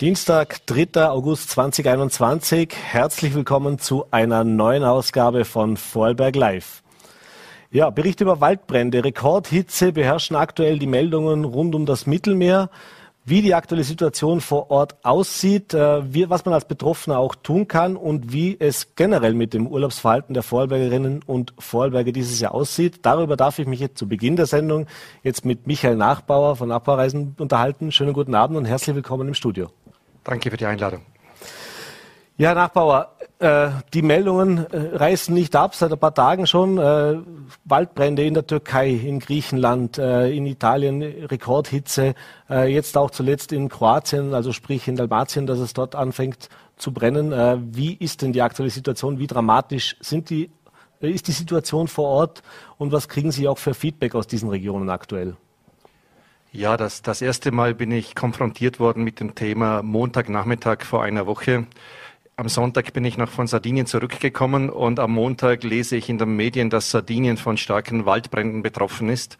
Dienstag, 3. August 2021. Herzlich willkommen zu einer neuen Ausgabe von Vorarlberg Live. Ja, Bericht über Waldbrände. Rekordhitze beherrschen aktuell die Meldungen rund um das Mittelmeer wie die aktuelle Situation vor Ort aussieht, äh, wie, was man als Betroffener auch tun kann und wie es generell mit dem Urlaubsverhalten der Vorarlbergerinnen und Vorarlberger dieses Jahr aussieht. Darüber darf ich mich jetzt zu Beginn der Sendung jetzt mit Michael Nachbauer von Abbaureisen unterhalten. Schönen guten Abend und herzlich willkommen im Studio. Danke für die Einladung. Ja, Nachbauer, äh, die Meldungen äh, reißen nicht ab, seit ein paar Tagen schon. Äh, Waldbrände in der Türkei, in Griechenland, äh, in Italien, Rekordhitze, äh, jetzt auch zuletzt in Kroatien, also sprich in Dalmatien, dass es dort anfängt zu brennen. Äh, wie ist denn die aktuelle Situation? Wie dramatisch sind die, ist die Situation vor Ort und was kriegen Sie auch für Feedback aus diesen Regionen aktuell? Ja, das, das erste Mal bin ich konfrontiert worden mit dem Thema Montagnachmittag vor einer Woche. Am Sonntag bin ich noch von Sardinien zurückgekommen und am Montag lese ich in den Medien, dass Sardinien von starken Waldbränden betroffen ist.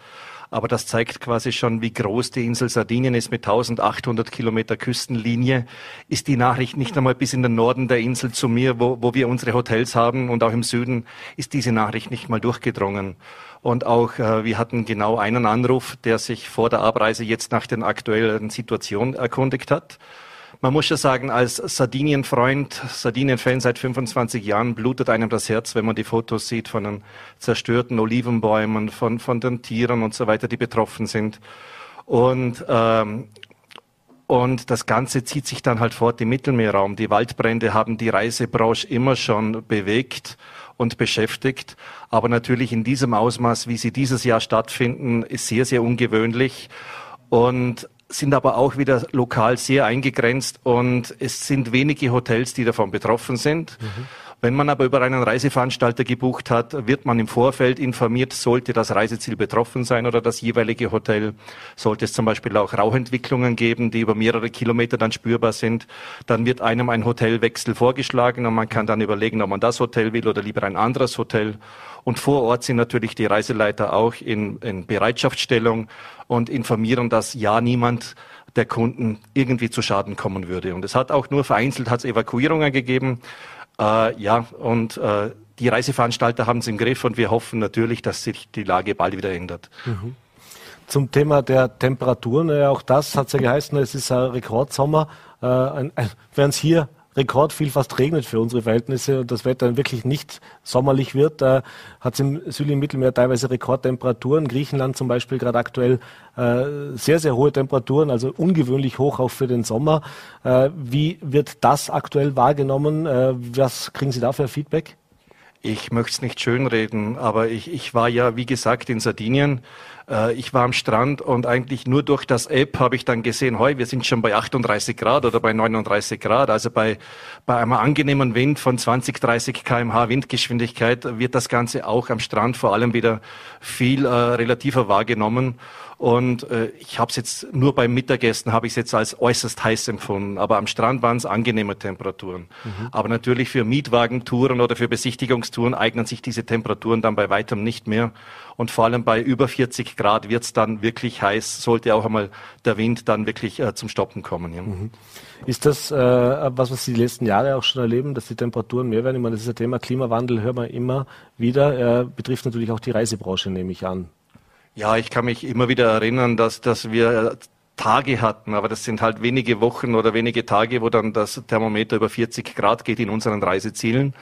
Aber das zeigt quasi schon, wie groß die Insel Sardinien ist mit 1800 Kilometer Küstenlinie. Ist die Nachricht nicht einmal bis in den Norden der Insel zu mir, wo, wo wir unsere Hotels haben und auch im Süden, ist diese Nachricht nicht mal durchgedrungen. Und auch äh, wir hatten genau einen Anruf, der sich vor der Abreise jetzt nach den aktuellen Situationen erkundigt hat. Man muss ja sagen, als Sardinien-Freund, Sardinien-Fan seit 25 Jahren blutet einem das Herz, wenn man die Fotos sieht von den zerstörten Olivenbäumen, von, von den Tieren und so weiter, die betroffen sind. Und, ähm, und das Ganze zieht sich dann halt fort im Mittelmeerraum. Die Waldbrände haben die Reisebranche immer schon bewegt und beschäftigt. Aber natürlich in diesem Ausmaß, wie sie dieses Jahr stattfinden, ist sehr, sehr ungewöhnlich. Und sind aber auch wieder lokal sehr eingegrenzt und es sind wenige Hotels, die davon betroffen sind. Mhm. Wenn man aber über einen Reiseveranstalter gebucht hat, wird man im Vorfeld informiert, sollte das Reiseziel betroffen sein oder das jeweilige Hotel. Sollte es zum Beispiel auch Rauchentwicklungen geben, die über mehrere Kilometer dann spürbar sind, dann wird einem ein Hotelwechsel vorgeschlagen und man kann dann überlegen, ob man das Hotel will oder lieber ein anderes Hotel. Und vor Ort sind natürlich die Reiseleiter auch in, in Bereitschaftsstellung und informieren, dass ja niemand der Kunden irgendwie zu Schaden kommen würde. Und es hat auch nur vereinzelt hat es Evakuierungen gegeben. Äh, ja, und äh, die Reiseveranstalter haben es im Griff und wir hoffen natürlich, dass sich die Lage bald wieder ändert. Mhm. Zum Thema der Temperaturen, ja, auch das hat es ja geheißen, es ist ein Rekordsommer. Äh, Während es hier rekordviel fast regnet für unsere Verhältnisse und das Wetter wirklich nicht sommerlich wird, äh, hat es im südlichen Mittelmeer teilweise Rekordtemperaturen. Griechenland zum Beispiel gerade aktuell äh, sehr, sehr hohe Temperaturen, also ungewöhnlich hoch auch für den Sommer. Äh, wie wird das aktuell wahrgenommen? Äh, was kriegen Sie da für Feedback? Ich möchte es nicht schönreden, aber ich, ich war ja, wie gesagt, in Sardinien. Äh, ich war am Strand und eigentlich nur durch das App habe ich dann gesehen, heu, wir sind schon bei 38 Grad oder bei 39 Grad. Also bei, bei einem angenehmen Wind von 20, 30 kmh Windgeschwindigkeit wird das Ganze auch am Strand vor allem wieder viel äh, relativer wahrgenommen. Und äh, ich habe es jetzt nur beim Mittagessen habe ich es jetzt als äußerst heiß empfunden. Aber am Strand waren es angenehme Temperaturen. Mhm. Aber natürlich für Mietwagentouren oder für Besichtigungstouren eignen sich diese Temperaturen dann bei weitem nicht mehr. Und vor allem bei über 40 Grad wird es dann wirklich heiß, sollte auch einmal der Wind dann wirklich äh, zum Stoppen kommen. Ja. Mhm. Ist das äh, was, was Sie die letzten Jahre auch schon erleben, dass die Temperaturen mehr werden? Ich meine, das ist ein Thema Klimawandel, hören wir immer wieder. Er betrifft natürlich auch die Reisebranche, nehme ich an. Ja, ich kann mich immer wieder erinnern, dass, dass wir Tage hatten, aber das sind halt wenige Wochen oder wenige Tage, wo dann das Thermometer über 40 Grad geht in unseren Reisezielen.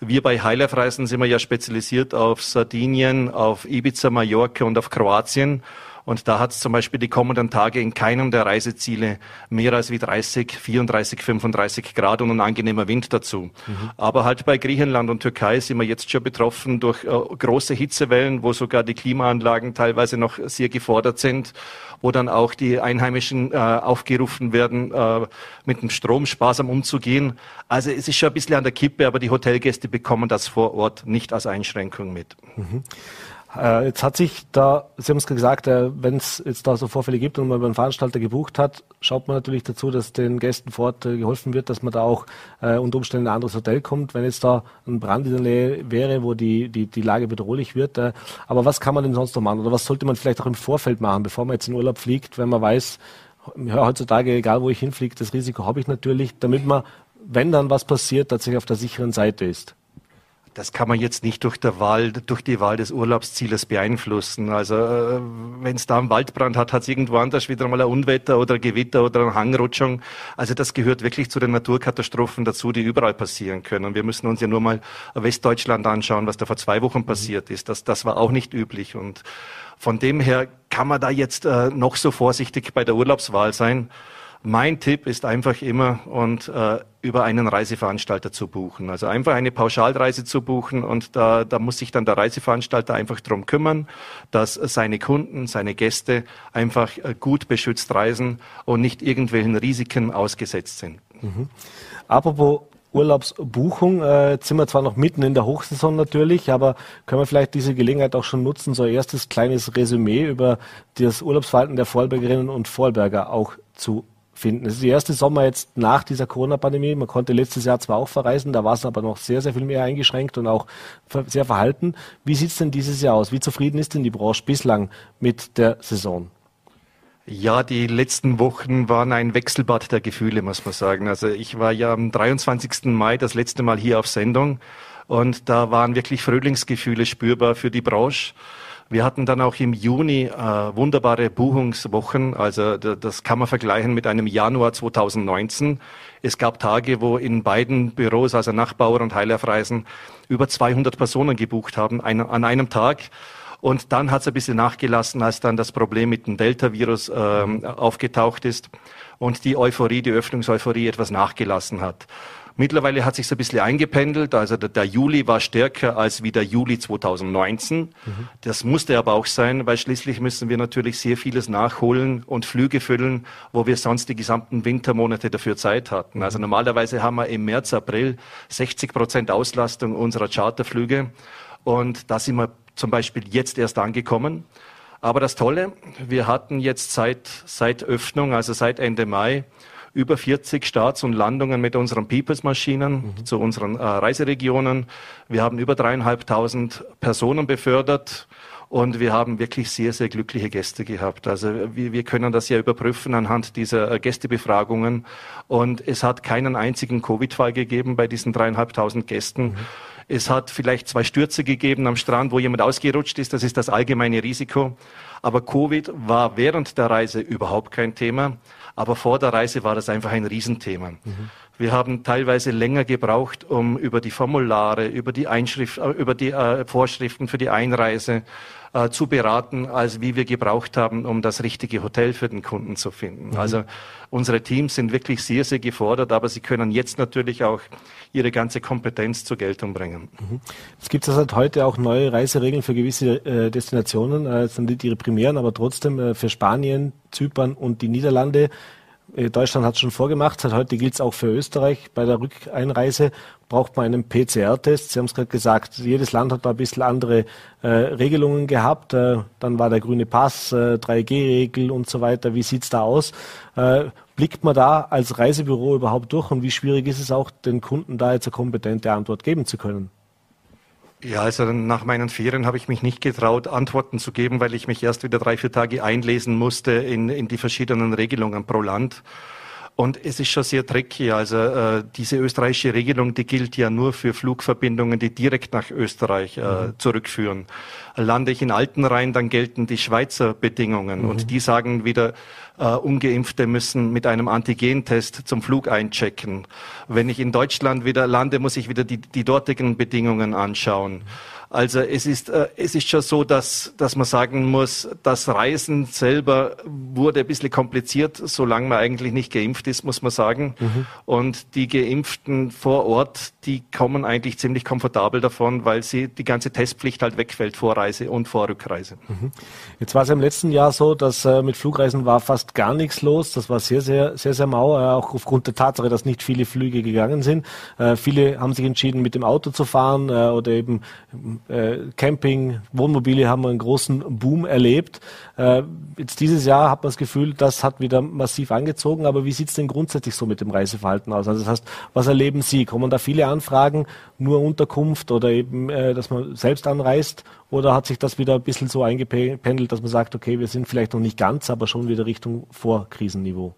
Wir bei Highlife Reisen sind wir ja spezialisiert auf Sardinien, auf Ibiza, Mallorca und auf Kroatien. Und da hat es zum Beispiel die kommenden Tage in keinem der Reiseziele mehr als wie 30, 34, 35 Grad und ein angenehmer Wind dazu. Mhm. Aber halt bei Griechenland und Türkei sind wir jetzt schon betroffen durch äh, große Hitzewellen, wo sogar die Klimaanlagen teilweise noch sehr gefordert sind wo dann auch die Einheimischen äh, aufgerufen werden, äh, mit dem Strom sparsam umzugehen. Also es ist schon ein bisschen an der Kippe, aber die Hotelgäste bekommen das vor Ort nicht als Einschränkung mit. Mhm. Äh, jetzt hat sich da, Sie haben es gesagt, äh, wenn es jetzt da so Vorfälle gibt und man beim Veranstalter gebucht hat, schaut man natürlich dazu, dass den Gästen vor Ort äh, geholfen wird, dass man da auch äh, unter Umständen in ein anderes Hotel kommt, wenn jetzt da ein Brand in der Nähe wäre, wo die, die, die Lage bedrohlich wird. Äh, aber was kann man denn sonst noch machen? Oder was sollte man vielleicht auch im Vorfeld machen, bevor man jetzt in Urlaub fliegt, wenn man weiß, heutzutage, egal wo ich hinfliege, das Risiko habe ich natürlich, damit man, wenn dann was passiert, tatsächlich auf der sicheren Seite ist. Das kann man jetzt nicht durch, der Wahl, durch die Wahl des Urlaubszieles beeinflussen. Also äh, wenn es da einen Waldbrand hat, hat es irgendwo anders wieder mal ein Unwetter oder ein Gewitter oder eine Hangrutschung. Also das gehört wirklich zu den Naturkatastrophen dazu, die überall passieren können. Und wir müssen uns ja nur mal Westdeutschland anschauen, was da vor zwei Wochen passiert ist. Das, das war auch nicht üblich. Und von dem her kann man da jetzt äh, noch so vorsichtig bei der Urlaubswahl sein. Mein Tipp ist einfach immer und äh, über einen Reiseveranstalter zu buchen. Also einfach eine Pauschalreise zu buchen und da, da muss sich dann der Reiseveranstalter einfach drum kümmern, dass seine Kunden, seine Gäste einfach äh, gut beschützt reisen und nicht irgendwelchen Risiken ausgesetzt sind. Mhm. Apropos Urlaubsbuchung. Äh, jetzt sind wir zwar noch mitten in der Hochsaison natürlich, aber können wir vielleicht diese Gelegenheit auch schon nutzen, so ein erstes kleines Resümee über das Urlaubsverhalten der Vorarlbergerinnen und Vorarlberger auch zu finden. Es ist der erste Sommer jetzt nach dieser Corona-Pandemie. Man konnte letztes Jahr zwar auch verreisen, da war es aber noch sehr, sehr viel mehr eingeschränkt und auch sehr verhalten. Wie sieht es denn dieses Jahr aus? Wie zufrieden ist denn die Branche bislang mit der Saison? Ja, die letzten Wochen waren ein Wechselbad der Gefühle, muss man sagen. Also ich war ja am 23. Mai das letzte Mal hier auf Sendung und da waren wirklich Frühlingsgefühle spürbar für die Branche. Wir hatten dann auch im Juni äh, wunderbare Buchungswochen. Also das kann man vergleichen mit einem Januar 2019. Es gab Tage, wo in beiden Büros, also Nachbauer und Heilerfreisen, über 200 Personen gebucht haben ein, an einem Tag. Und dann hat es ein bisschen nachgelassen, als dann das Problem mit dem Delta-Virus äh, aufgetaucht ist und die Euphorie, die Öffnungseuphorie etwas nachgelassen hat. Mittlerweile hat sich so ein bisschen eingependelt. Also der, der, Juli war stärker als wie der Juli 2019. Mhm. Das musste aber auch sein, weil schließlich müssen wir natürlich sehr vieles nachholen und Flüge füllen, wo wir sonst die gesamten Wintermonate dafür Zeit hatten. Also normalerweise haben wir im März, April 60 Prozent Auslastung unserer Charterflüge. Und da sind wir zum Beispiel jetzt erst angekommen. Aber das Tolle, wir hatten jetzt seit, seit Öffnung, also seit Ende Mai, über 40 Starts und Landungen mit unseren Peoples-Maschinen mhm. zu unseren äh, Reiseregionen. Wir haben über dreieinhalbtausend Personen befördert. Und wir haben wirklich sehr, sehr glückliche Gäste gehabt. Also wir, wir können das ja überprüfen anhand dieser äh, Gästebefragungen. Und es hat keinen einzigen Covid-Fall gegeben bei diesen dreieinhalbtausend Gästen. Mhm. Es hat vielleicht zwei Stürze gegeben am Strand, wo jemand ausgerutscht ist. Das ist das allgemeine Risiko. Aber Covid war während der Reise überhaupt kein Thema. Aber vor der Reise war das einfach ein Riesenthema. Mhm. Wir haben teilweise länger gebraucht, um über die Formulare, über die Einschrift, äh, über die äh, Vorschriften für die Einreise äh, zu beraten, als wie wir gebraucht haben, um das richtige Hotel für den Kunden zu finden. Mhm. Also unsere Teams sind wirklich sehr, sehr gefordert, aber sie können jetzt natürlich auch ihre ganze Kompetenz zur Geltung bringen. Mhm. Es gibt seit heute auch neue Reiseregeln für gewisse äh, Destinationen, äh, sind nicht ihre primären, aber trotzdem äh, für Spanien, Zypern und die Niederlande Deutschland hat es schon vorgemacht, seit heute gilt es auch für Österreich. Bei der Rückeinreise braucht man einen PCR-Test. Sie haben es gerade gesagt, jedes Land hat da ein bisschen andere äh, Regelungen gehabt. Äh, dann war der grüne Pass, äh, 3G-Regel und so weiter. Wie sieht's da aus? Äh, blickt man da als Reisebüro überhaupt durch und wie schwierig ist es auch, den Kunden da jetzt eine kompetente Antwort geben zu können? Ja, also nach meinen Ferien habe ich mich nicht getraut, Antworten zu geben, weil ich mich erst wieder drei, vier Tage einlesen musste in, in die verschiedenen Regelungen pro Land. Und es ist schon sehr tricky. Also äh, diese österreichische Regelung, die gilt ja nur für Flugverbindungen, die direkt nach Österreich äh, mhm. zurückführen. Lande ich in Altenrhein, dann gelten die Schweizer Bedingungen. Mhm. Und die sagen wieder, äh, Ungeimpfte müssen mit einem Antigentest zum Flug einchecken. Wenn ich in Deutschland wieder lande, muss ich wieder die, die dortigen Bedingungen anschauen. Also es ist, äh, es ist schon so, dass, dass man sagen muss, das Reisen selber wurde ein bisschen kompliziert, solange man eigentlich nicht geimpft ist, muss man sagen. Mhm. Und die Geimpften vor Ort, die kommen eigentlich ziemlich komfortabel davon, weil sie die ganze Testpflicht halt wegfällt vor Reise und vor Rückreise. Mhm. Jetzt war es im letzten Jahr so, dass äh, mit Flugreisen war fast gar nichts los. Das war sehr, sehr, sehr, sehr mau, äh, auch aufgrund der Tatsache, dass nicht viele Flüge gegangen sind. Äh, viele haben sich entschieden, mit dem Auto zu fahren äh, oder eben äh, Camping, Wohnmobile haben einen großen Boom erlebt. Äh, jetzt dieses Jahr hat man das Gefühl, das hat wieder massiv angezogen. Aber wie sieht es denn grundsätzlich so mit dem Reiseverhalten aus? Also das heißt, was erleben Sie? Kommen da viele Anfragen, nur Unterkunft oder eben, äh, dass man selbst anreist? Oder hat sich das wieder ein bisschen so eingependelt, dass man sagt, okay, wir sind vielleicht noch nicht ganz, aber schon wieder Richtung Vorkrisenniveau?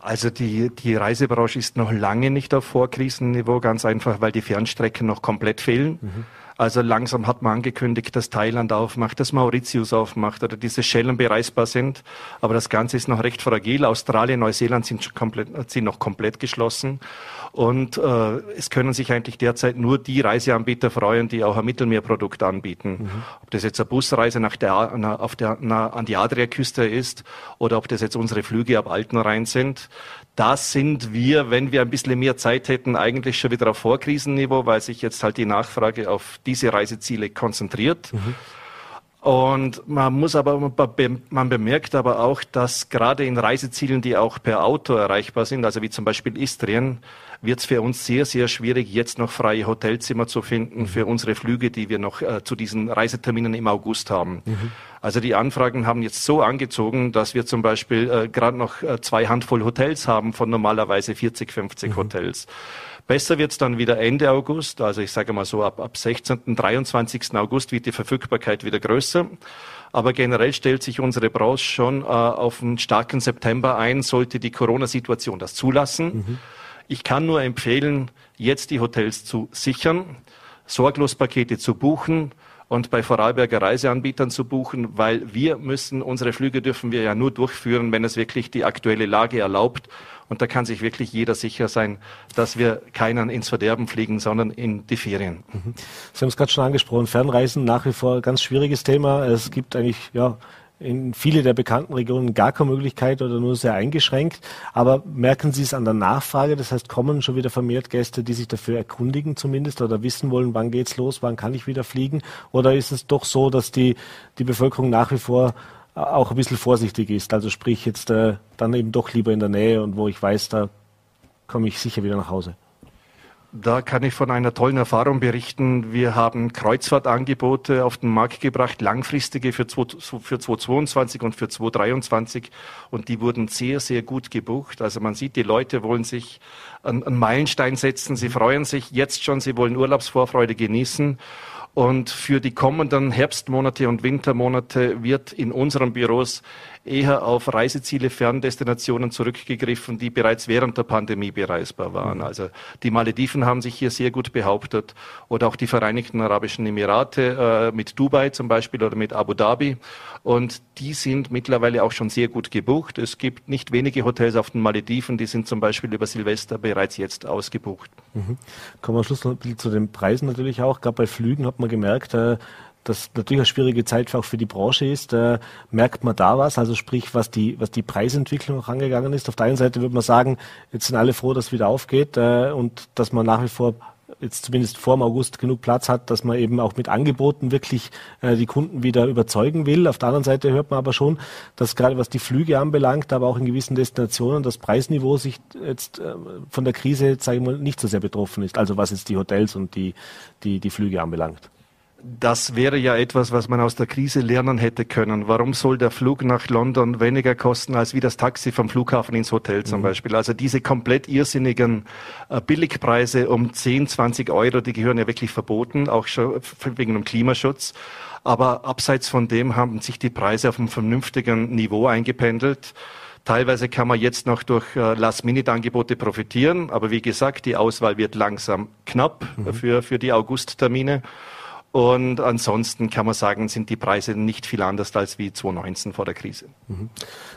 Also die, die Reisebranche ist noch lange nicht auf Vorkrisenniveau, ganz einfach, weil die Fernstrecken noch komplett fehlen. Mhm. Also langsam hat man angekündigt, dass Thailand aufmacht, dass Mauritius aufmacht oder diese Schellen bereisbar sind. Aber das Ganze ist noch recht fragil. Australien, Neuseeland sind, komplett, sind noch komplett geschlossen. Und äh, es können sich eigentlich derzeit nur die Reiseanbieter freuen, die auch ein Mittelmeerprodukt anbieten. Mhm. Ob das jetzt eine Busreise nach der, na, auf der, na, an die Adriaküste ist oder ob das jetzt unsere Flüge ab Altenrhein sind. Da sind wir, wenn wir ein bisschen mehr Zeit hätten, eigentlich schon wieder auf Vorkrisenniveau, weil sich jetzt halt die Nachfrage auf diese Reiseziele konzentriert. Mhm. Und man muss aber, man bemerkt aber auch, dass gerade in Reisezielen, die auch per Auto erreichbar sind, also wie zum Beispiel Istrien, wird es für uns sehr, sehr schwierig, jetzt noch freie Hotelzimmer zu finden für unsere Flüge, die wir noch äh, zu diesen Reiseterminen im August haben. Mhm. Also die Anfragen haben jetzt so angezogen, dass wir zum Beispiel äh, gerade noch äh, zwei Handvoll Hotels haben von normalerweise 40, 50 mhm. Hotels. Besser wird es dann wieder Ende August, also ich sage mal so ab, ab 16., 23. August wird die Verfügbarkeit wieder größer. Aber generell stellt sich unsere Branche schon äh, auf einen starken September ein, sollte die Corona-Situation das zulassen. Mhm. Ich kann nur empfehlen, jetzt die Hotels zu sichern, Sorglospakete zu buchen und bei Vorarlberger Reiseanbietern zu buchen, weil wir müssen, unsere Flüge dürfen wir ja nur durchführen, wenn es wirklich die aktuelle Lage erlaubt. Und da kann sich wirklich jeder sicher sein, dass wir keinen ins Verderben fliegen, sondern in die Ferien. Mhm. Sie haben es gerade schon angesprochen, Fernreisen nach wie vor ein ganz schwieriges Thema. Es gibt eigentlich, ja, in viele der bekannten Regionen gar keine Möglichkeit oder nur sehr eingeschränkt. Aber merken Sie es an der Nachfrage? Das heißt, kommen schon wieder vermehrt Gäste, die sich dafür erkundigen zumindest oder wissen wollen, wann geht's los, wann kann ich wieder fliegen? Oder ist es doch so, dass die, die Bevölkerung nach wie vor auch ein bisschen vorsichtig ist? Also sprich jetzt äh, dann eben doch lieber in der Nähe und wo ich weiß, da komme ich sicher wieder nach Hause. Da kann ich von einer tollen Erfahrung berichten. Wir haben Kreuzfahrtangebote auf den Markt gebracht, langfristige für, für 2022 und für 2023. Und die wurden sehr, sehr gut gebucht. Also man sieht, die Leute wollen sich einen Meilenstein setzen. Sie freuen sich jetzt schon. Sie wollen Urlaubsvorfreude genießen. Und für die kommenden Herbstmonate und Wintermonate wird in unseren Büros eher auf Reiseziele, Ferndestinationen zurückgegriffen, die bereits während der Pandemie bereisbar waren. Mhm. Also die Malediven haben sich hier sehr gut behauptet oder auch die Vereinigten Arabischen Emirate äh, mit Dubai zum Beispiel oder mit Abu Dhabi. Und die sind mittlerweile auch schon sehr gut gebucht. Es gibt nicht wenige Hotels auf den Malediven, die sind zum Beispiel über Silvester bereits jetzt ausgebucht. Mhm. Kommen wir am Schluss noch ein bisschen zu den Preisen natürlich auch. Gerade bei Flügen hat man gemerkt, äh, das natürlich eine schwierige Zeit auch für die Branche ist, äh, merkt man da was, also sprich, was die, was die Preisentwicklung angegangen ist. Auf der einen Seite würde man sagen, jetzt sind alle froh, dass es wieder aufgeht äh, und dass man nach wie vor jetzt zumindest vor dem August genug Platz hat, dass man eben auch mit Angeboten wirklich äh, die Kunden wieder überzeugen will. Auf der anderen Seite hört man aber schon, dass gerade was die Flüge anbelangt, aber auch in gewissen Destinationen das Preisniveau sich jetzt äh, von der Krise, sage ich mal, nicht so sehr betroffen ist. Also was jetzt die Hotels und die, die, die Flüge anbelangt das wäre ja etwas, was man aus der Krise lernen hätte können. Warum soll der Flug nach London weniger kosten als wie das Taxi vom Flughafen ins Hotel zum mhm. Beispiel? Also diese komplett irrsinnigen äh, Billigpreise um 10, 20 Euro, die gehören ja wirklich verboten, auch schon wegen dem Klimaschutz. Aber abseits von dem haben sich die Preise auf einem vernünftigen Niveau eingependelt. Teilweise kann man jetzt noch durch äh, Last-Minute-Angebote profitieren, aber wie gesagt, die Auswahl wird langsam knapp mhm. für, für die August-Termine. Und ansonsten kann man sagen, sind die Preise nicht viel anders als wie 2019 vor der Krise. Mhm.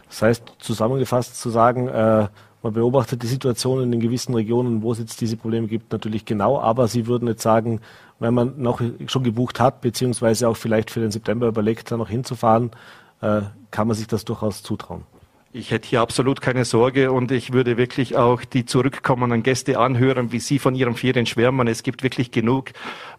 Das heißt, zusammengefasst zu sagen, äh, man beobachtet die Situation in den gewissen Regionen, wo es jetzt diese Probleme gibt, natürlich genau, aber Sie würden jetzt sagen, wenn man noch schon gebucht hat, beziehungsweise auch vielleicht für den September überlegt, da noch hinzufahren, äh, kann man sich das durchaus zutrauen. Ich hätte hier absolut keine Sorge und ich würde wirklich auch die zurückkommenden Gäste anhören, wie sie von ihren Ferien schwärmen. Es gibt wirklich genug.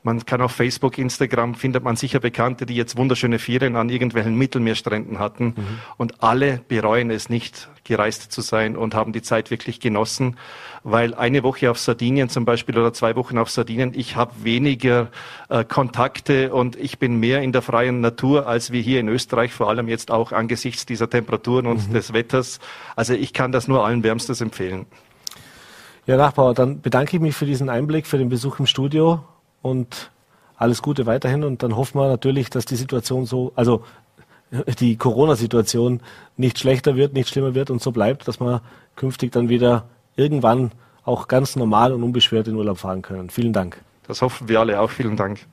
Man kann auf Facebook, Instagram findet man sicher Bekannte, die jetzt wunderschöne Ferien an irgendwelchen Mittelmeerstränden hatten mhm. und alle bereuen es nicht, gereist zu sein und haben die Zeit wirklich genossen, weil eine Woche auf Sardinien zum Beispiel oder zwei Wochen auf Sardinien, ich habe weniger äh, Kontakte und ich bin mehr in der freien Natur als wir hier in Österreich, vor allem jetzt auch angesichts dieser Temperaturen und mhm. des Wetters. Also ich kann das nur allen wärmstens empfehlen. Ja, Nachbauer, dann bedanke ich mich für diesen Einblick, für den Besuch im Studio und alles Gute weiterhin. Und dann hoffen wir natürlich, dass die Situation so, also die Corona-Situation nicht schlechter wird, nicht schlimmer wird und so bleibt, dass wir künftig dann wieder irgendwann auch ganz normal und unbeschwert in Urlaub fahren können. Vielen Dank. Das hoffen wir alle auch. Vielen Dank.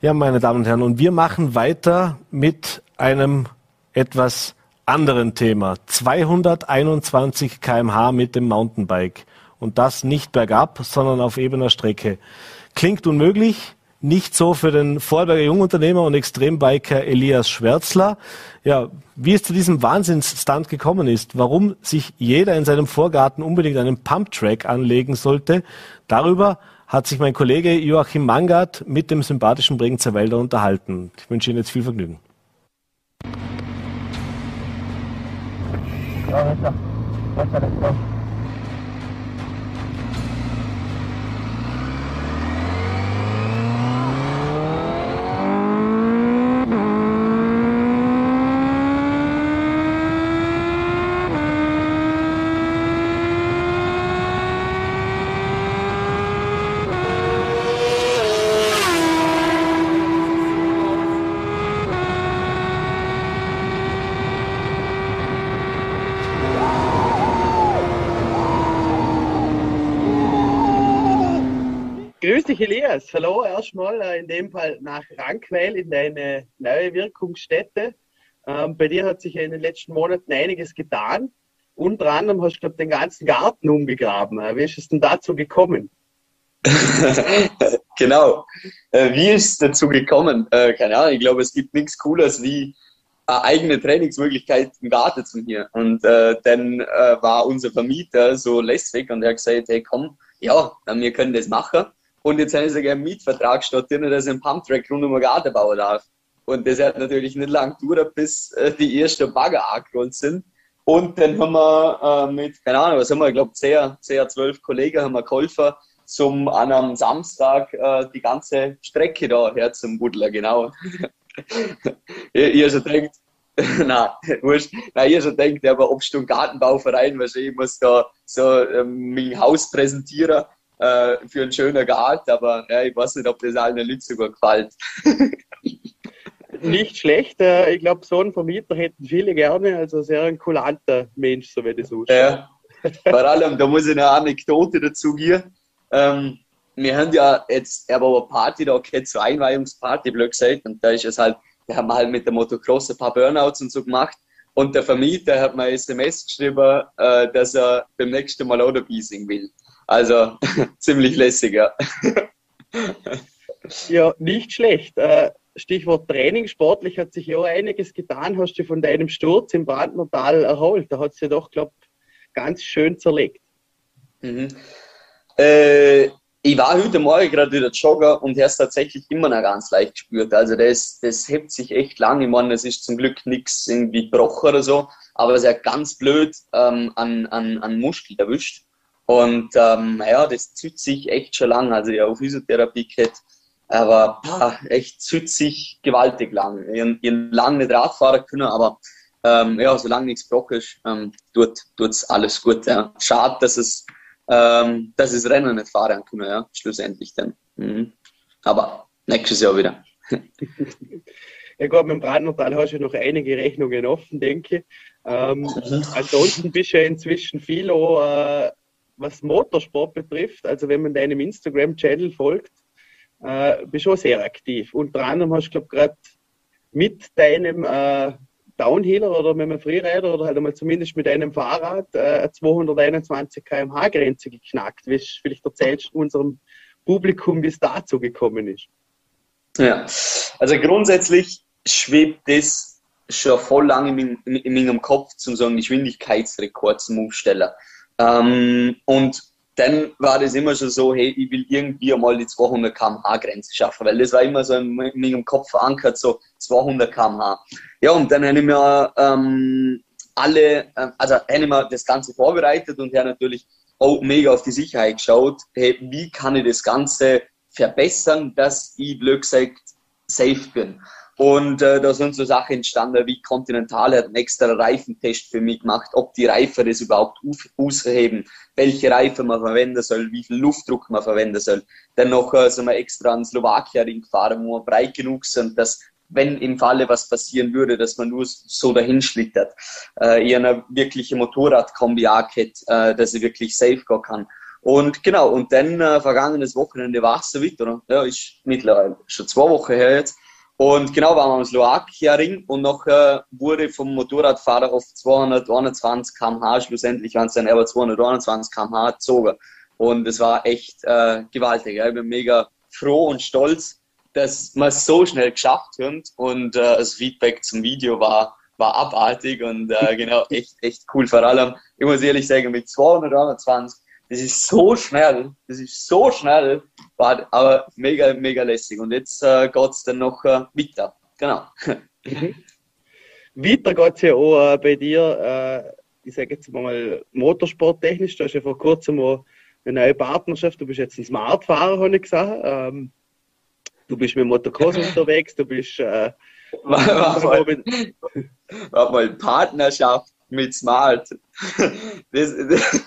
Ja, meine Damen und Herren, und wir machen weiter mit einem etwas anderen Thema. 221 kmh mit dem Mountainbike. Und das nicht bergab, sondern auf ebener Strecke. Klingt unmöglich, nicht so für den Vorarlberger Jungunternehmer und Extrembiker Elias Schwärzler. Ja, wie es zu diesem Wahnsinnsstand gekommen ist, warum sich jeder in seinem Vorgarten unbedingt einen Pumptrack anlegen sollte, darüber hat sich mein Kollege Joachim Mangard mit dem sympathischen Bregenzer Wälder unterhalten. Ich wünsche Ihnen jetzt viel Vergnügen. Ja, besser. Besser, besser. Dich, Elias. Hallo, erstmal äh, in dem Fall nach Rankweil in deine neue Wirkungsstätte. Ähm, bei dir hat sich ja in den letzten Monaten einiges getan. Unter anderem hast du, glaube den ganzen Garten umgegraben. Äh, wie ist es denn dazu gekommen? genau. Äh, wie ist es dazu gekommen? Äh, keine Ahnung, ich glaube, es gibt nichts Cooles wie eine eigene Trainingsmöglichkeit im Garten zu mir. Und äh, dann äh, war unser Vermieter so lästig und er hat gesagt, hey komm, ja, wir können das machen. Und jetzt haben sie sogar einen Mietvertrag statt dass ich einen Pumptrack rund um den Garten bauen darf. Und das hat natürlich nicht lang gedauert, bis äh, die ersten Bagger angerollt sind. Und dann haben wir äh, mit, keine Ahnung, was haben wir, ich glaube, 10, 10, 12 Kollegen haben wir geholfen, zum, an einem Samstag äh, die ganze Strecke da her zum Buddler, genau. ihr, ihr schon denkt, nein, wurscht, nein, ihr schon denkt, aber ob du einen Gartenbauverein, was ich muss da so ähm, mein Haus präsentieren äh, für einen schönen Garten, aber ja, ich weiß nicht, ob das allen Lützeburg gefällt. Nicht schlecht. Äh, ich glaube, so einen Vermieter hätten viele gerne. Also sehr ein kulanter Mensch, so wie das ausschaut. Ja. Vor allem, da muss ich eine Anekdote dazu geben. Ähm, wir haben ja jetzt, er war eine Party da gehabt, so Einweihungsparty, blöd gesagt, und da ist es halt, da haben wir halt mit der Motocross ein paar Burnouts und so gemacht. Und der Vermieter hat mir ein SMS geschrieben, äh, dass er beim nächsten Mal auch dabei sein will. Also ziemlich lässig, ja. ja, nicht schlecht. Äh, Stichwort Training, sportlich hat sich ja einiges getan. Hast du von deinem Sturz im Brandnertal erholt? Da hat es ja doch, glaube ganz schön zerlegt. Mhm. Äh, ich war heute Morgen gerade wieder joggen und er ist tatsächlich immer noch ganz leicht gespürt. Also das, das hebt sich echt lang. Ich meine, es ist zum Glück nichts irgendwie gebrochen oder so, aber es ist ja ganz blöd ähm, an, an, an Muskel erwischt. Und ähm, ja, das zieht sich echt schon lang. Also ja, auf Physiotherapie geht, aber boah, echt zieht sich gewaltig lang. Ich, ich lange nicht Radfahren können, aber ähm, ja, solange nichts gebrochen ist, ähm, tut tut's alles gut. Ja. Schade, dass es ähm, dass es Rennen nicht fahren können, ja, schlussendlich dann. Mhm. Aber nächstes Jahr wieder. ja gut, mit dem Brandnertal hast du noch einige Rechnungen offen, denke ich. Ähm, mhm. ansonsten bist du ja inzwischen viel auch, äh, was Motorsport betrifft, also wenn man deinem Instagram-Channel folgt, äh, bist du auch sehr aktiv. Unter anderem hast du, glaube gerade mit deinem äh, Downhiller oder mit einem Freerider oder halt einmal zumindest mit einem Fahrrad äh, 221 km/h Grenze geknackt. Wie vielleicht erzählst du unserem Publikum, wie es dazu gekommen ist. Ja, also grundsätzlich schwebt das schon voll lange in, in, in meinem Kopf, zum einen Geschwindigkeitsrekord zum Aufstellen. Ähm, und dann war das immer schon so, hey, ich will irgendwie mal die 200 km/h Grenze schaffen, weil das war immer so in meinem Kopf verankert, so 200 km/h. Ja, und dann habe ich mir ähm, alle, äh, also haben wir das Ganze vorbereitet und haben natürlich auch mega auf die Sicherheit geschaut. Hey, wie kann ich das Ganze verbessern, dass ich, blöd gesagt, safe bin? Und äh, da sind so Sachen entstanden wie Continental hat einen extra Reifentest für mich gemacht, ob die Reifen das überhaupt ausheben, welche Reifen man verwenden soll, wie viel Luftdruck man verwenden soll. Dann noch äh, sind wir extra an Slowakien gefahren, wo wir breit genug sind, dass wenn im Falle was passieren würde, dass man nur so dahin schlittert. Äh, eher eine wirkliche Motorradkombi hätte, äh, dass ich wirklich safe gehen kann. Und genau, und dann äh, vergangenes Wochenende war es so wieder. Ja, ist mittlerweile schon zwei Wochen her jetzt. Und genau waren wir am Slowakia-Ring und noch äh, wurde vom Motorradfahrer auf 221 km/h, schlussendlich waren es dann aber 221 km/h gezogen. Und es war echt äh, gewaltig. Ja. Ich bin mega froh und stolz, dass wir es so schnell geschafft haben. Und äh, das Feedback zum Video war, war abartig und äh, genau, echt, echt cool. Vor allem, ich muss ehrlich sagen, mit 221 das ist so schnell, das ist so schnell, war aber mega, mega lässig. Und jetzt äh, geht es dann noch äh, weiter. Genau. Mhm. Weiter geht es ja auch äh, bei dir, äh, ich sage jetzt mal motorsporttechnisch. Du hast ja vor kurzem auch eine neue Partnerschaft. Du bist jetzt ein Smartfahrer, habe ich gesagt. Ähm, du bist mit Motocross unterwegs, du bist. Äh, warte, mal, warte mal, Partnerschaft mit Smart. Das, das,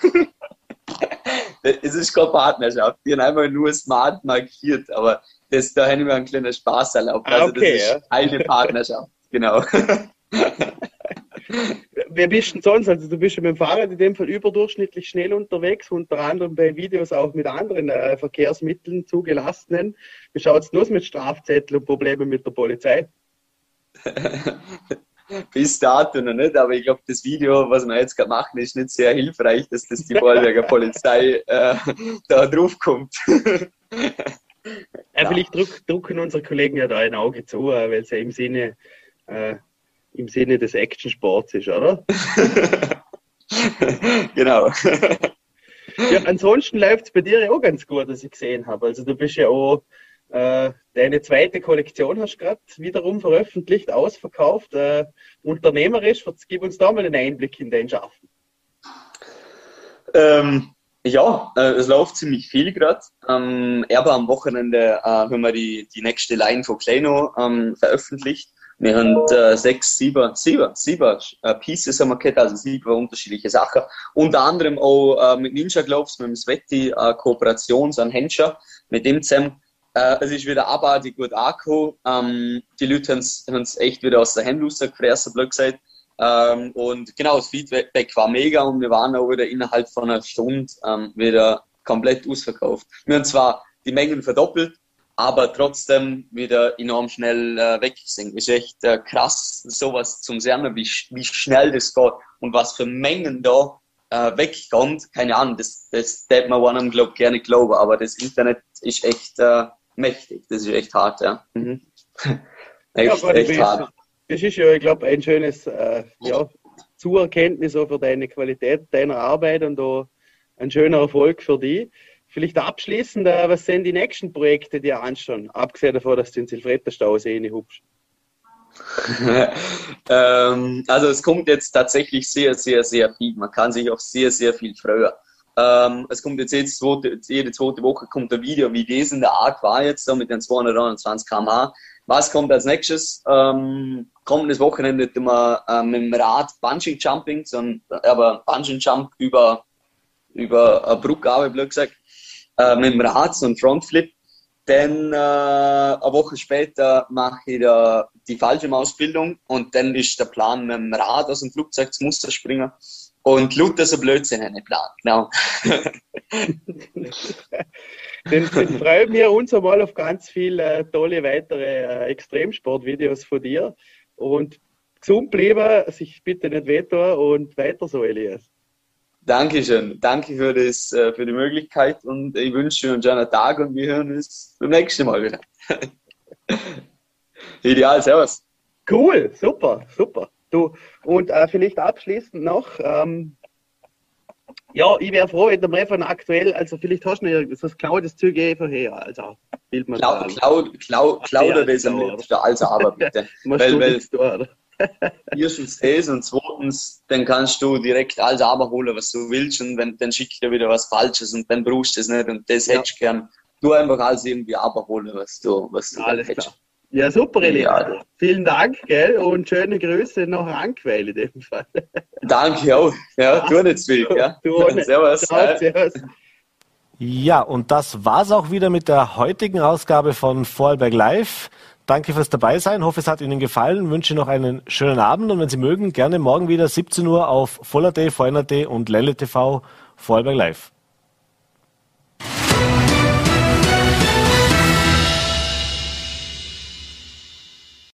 es ist keine Partnerschaft. Die haben einfach nur smart markiert, aber das, da hätte ich mir einen kleinen Spaß erlaubt. Also okay, das ist eine Partnerschaft, genau. Wer bist du denn sonst? Also du bist ja mit dem Fahrrad in dem Fall überdurchschnittlich schnell unterwegs, unter anderem bei Videos auch mit anderen äh, Verkehrsmitteln zugelassenen. Wie schaut es los mit Strafzetteln und Problemen mit der Polizei? bis dato noch nicht, aber ich glaube, das Video, was wir jetzt gerade machen, ist nicht sehr hilfreich, dass das die Vorarlberger Polizei äh, da draufkommt. ja, vielleicht druck, drucken unsere Kollegen ja da ein Auge zu, äh, weil es ja im Sinne, äh, im Sinne des Actionsports ist, oder? genau. ja, ansonsten läuft es bei dir ja auch ganz gut, was ich gesehen habe. Also du bist ja auch äh, deine zweite Kollektion hast du gerade wiederum veröffentlicht, ausverkauft. Äh, unternehmerisch, gib uns da mal einen Einblick in dein Schaffen. Ähm, ja, äh, es läuft ziemlich viel gerade. Ähm, aber am Wochenende äh, haben wir die, die nächste Line von Kleino ähm, veröffentlicht. Wir haben äh, sechs, sieben, sieben, sieben Pieces haben wir gehabt, also sieben unterschiedliche Sachen. Unter anderem auch mit Ninja Gloves, mit dem Sweaty, äh, Kooperation, so ein Händler. Mit dem zusammen äh, es ist wieder abartig gut angekommen. Ähm, die Leute haben es echt wieder aus der Hand rausgefressen, blöd gesagt. Ähm, und genau, das Feedback war mega und wir waren auch wieder innerhalb von einer Stunde ähm, wieder komplett ausverkauft. Wir haben zwar die Mengen verdoppelt, aber trotzdem wieder enorm schnell äh, weg sind. Ist echt äh, krass, sowas zum Sehen, wie, wie schnell das geht und was für Mengen da äh, wegkommt. Keine Ahnung, das, das darf man einem glaub, gerne glauben, aber das Internet ist echt äh, mächtig. Das ist echt hart, ja. Mhm. echt, ja, echt hart. Das ist ja, ich glaube, ein schönes äh, ja, Zuerkenntnis auch für deine Qualität deiner Arbeit und auch ein schöner Erfolg für dich. Vielleicht abschließend, äh, was sind die nächsten Projekte, die anschauen? Abgesehen davon, dass du den Silvretta-Stausee hubst. ähm, also es kommt jetzt tatsächlich sehr, sehr, sehr viel. Man kann sich auch sehr, sehr viel freuen. Ähm, es kommt jetzt, jetzt zweite, jede zweite Woche kommt ein Video, wie das in der Art war jetzt, so mit den 229 km/h. Was kommt als nächstes? Ähm, kommendes Wochenende tun wir äh, mit dem Rad Bungee Jumping, so ein, aber Bungee Jump über, über eine Brücke, aber blöd gesagt, äh, mit dem Rad, so ein Frontflip. Dann äh, eine Woche später mache ich da die Fallschirmausbildung und dann ist der Plan, mit dem Rad aus dem Flugzeug zum Muster springen und lauter so Blödsinn einen Plan, genau. dann, dann freuen wir uns einmal auf ganz viele äh, tolle weitere äh, Extremsportvideos von dir und gesund bleiben, sich bitte nicht wehtun und weiter so, Elias. Dankeschön. Danke für, das, äh, für die Möglichkeit und ich wünsche Ihnen einen schönen Tag und wir hören uns beim nächsten Mal wieder. Ideal, servus. Cool, super, super. Du, und äh, vielleicht abschließend noch, ähm, ja, ich wäre froh, wenn der Refern aktuell, also vielleicht hast du noch das Cloud Zeug einfach her, also Bild man Cloud, Cloud, Cloud, Cloud das am liebsten, also aber bitte. weil, weil, Erstens das und zweitens, dann kannst du direkt alles abholen, was du willst und wenn, dann schickt dir wieder was Falsches und dann brauchst du es nicht und das ja. hättest du gern. Du einfach alles irgendwie abholen, was du, was du alles hättest. Klar. Ja, super, René. Ja. Vielen Dank, gell? Und schöne Grüße nach Rankweiler in dem Fall. Danke auch. Ja, tu nicht viel, ja. Servus. Ciao, servus. Ja, und das war's auch wieder mit der heutigen Ausgabe von Vorarlberg Live. Danke fürs Dabeisein. Hoffe, es hat Ihnen gefallen. Wünsche noch einen schönen Abend und wenn Sie mögen, gerne morgen wieder 17 Uhr auf Voller.at, VNRT und Lelle TV Vorarlberg Live.